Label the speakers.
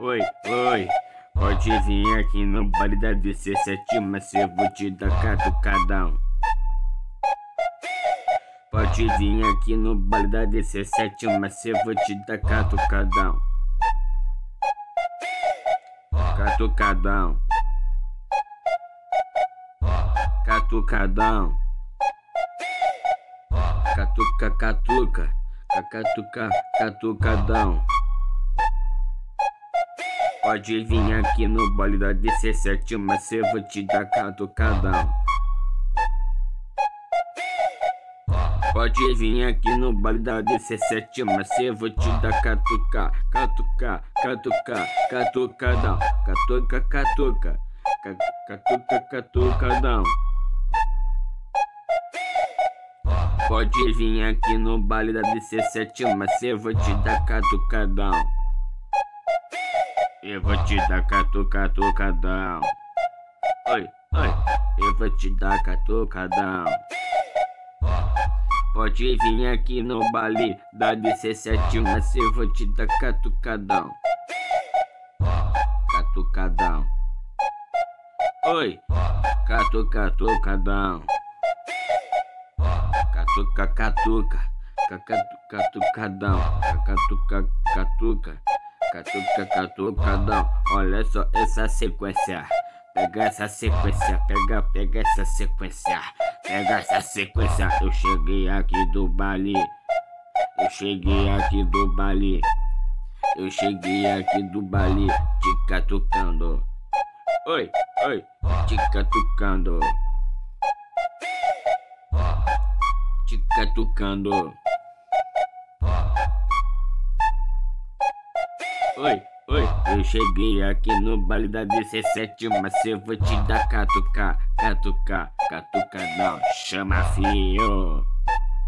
Speaker 1: Oi, oi, pode vir aqui no baile da DC7, mas eu vou te dar catucadão. Pode vir aqui no baile da DC7, mas eu vou te dar catucadão. Catucadão. Catucadão. Catuca, catuca. Catuca, catucadão. Pode vir aqui no baile da DC7, mas eu vou te dar catucadão. Pode vir aqui no baile da DC7, mas eu vou te dar catuca, catuca, catuca, catucadão, catuca, catuca, catuca, catucadão. Pode vir aqui no baile da DC7, mas eu vou te dar catucadão. Eu vou te dar catucatucadão. Oi, oi, eu vou te dar catucadão. Pode vir aqui no baile da DC7, mas eu vou te dar catucadão. Catucadão. Oi, catucatucadão. Catuca, catuca, catucatucadão, catuca, catuca. Catuca, catucadão, olha só essa sequência. Pega essa sequência, pega, pega essa sequência. Pega essa sequência. Eu cheguei aqui do Bali. Eu cheguei aqui do Bali. Eu cheguei aqui do Bali, te catucando. Oi, oi, te catucando. Te catucando. Oi, oi, eu cheguei aqui no baile da DC7, mas eu vou te dar catuca, catuca, catuca não, chama fio.